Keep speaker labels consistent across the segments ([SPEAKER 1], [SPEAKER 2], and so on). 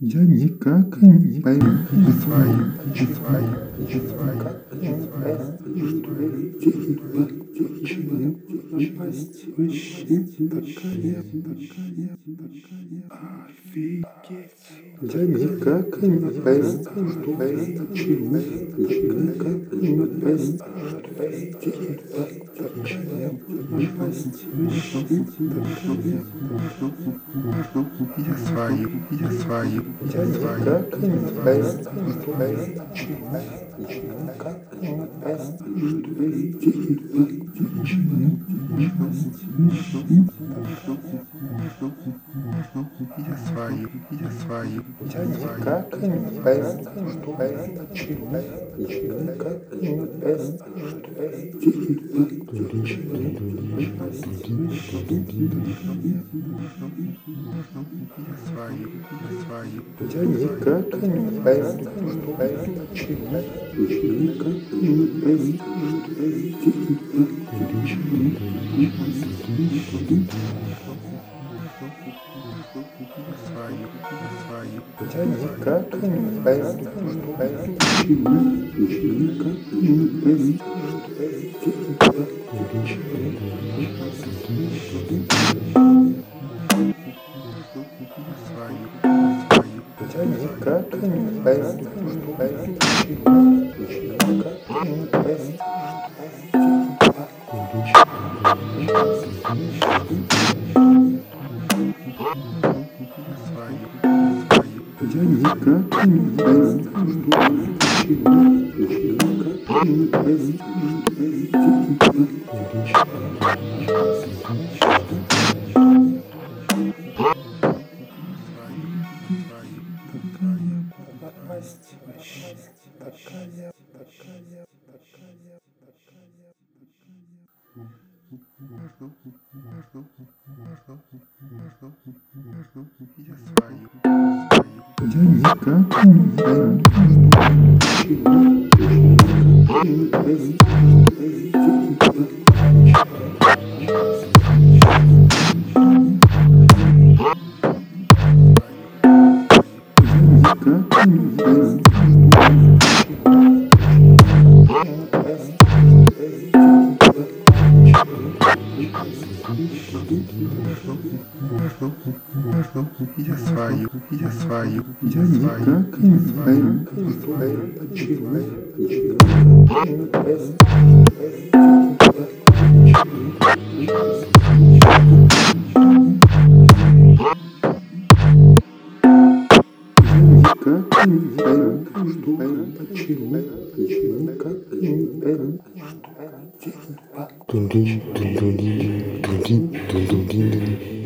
[SPEAKER 1] Я никак не пойму как напасть. Я никак не пойму, что почему, никак не пойму, что почему напасть
[SPEAKER 2] Я свою, я свою,
[SPEAKER 1] я почему, никак не пойму, что şeyime почему напасть вообще
[SPEAKER 2] я свою, я свою,
[SPEAKER 1] Я никак не пойму, что это почему, никак не пойму, что это
[SPEAKER 2] я свою, я свою,
[SPEAKER 1] Я никак не пойму, что это почему, никак не пойму, что
[SPEAKER 2] я свою, я свою,
[SPEAKER 1] Я никак не пойму, что это почему, никак не пойму, что это
[SPEAKER 2] я свою, я свою,
[SPEAKER 1] Я никак не пойму, что это почему, никак
[SPEAKER 2] я свою, я свою,
[SPEAKER 1] Я никак не пойму, что это почему, никак не пойму, что это такая напасть вообще, такая, такая, такая, никак.
[SPEAKER 2] Я свою, я свою,
[SPEAKER 1] Я никак не пойму, что это почему, никак не пойму, что это Я никак не пойму,
[SPEAKER 2] я свою, я свою,
[SPEAKER 1] Я никак не пойму, что это почему, никак не пойму, Я никак не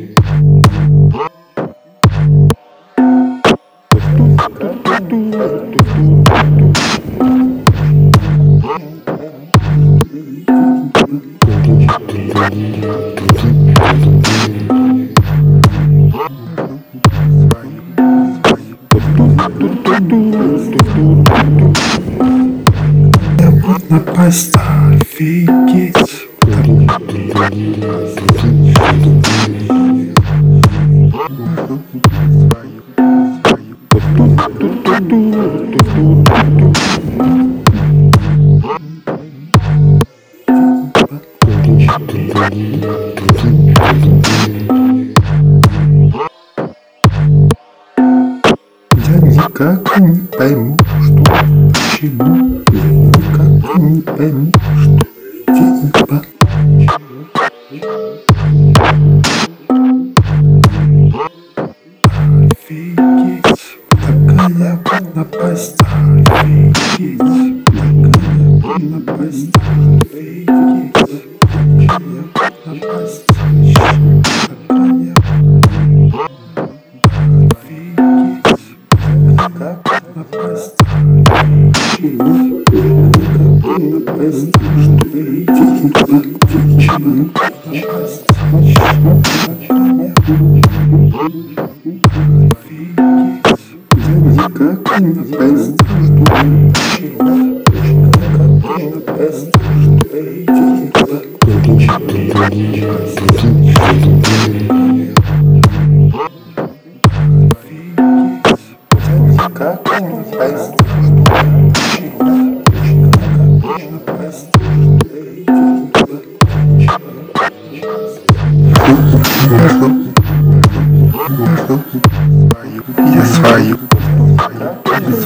[SPEAKER 3] дун-дун-дин-дин.
[SPEAKER 1] Я никак не пойму, что почему. Я никак не пойму, что типа. Офигеть, Такая? Офигеть. Я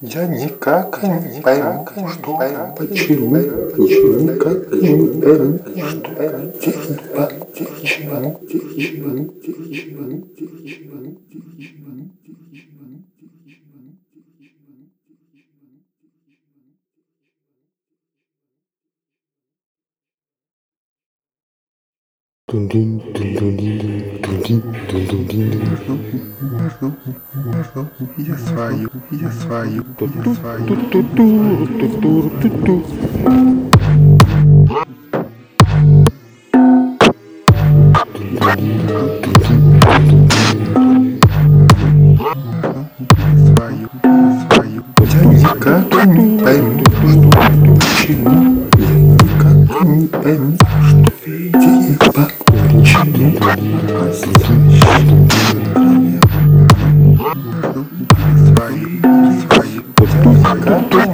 [SPEAKER 2] я
[SPEAKER 1] никак не пойму, почему, что, почему, почему, как не пойму, что, типа, почему, почему, почему, почему, почему.
[SPEAKER 2] Я свою, я свою, я свою. я свою.
[SPEAKER 1] Никак не пойму, что, почему, я никак не пойму, что,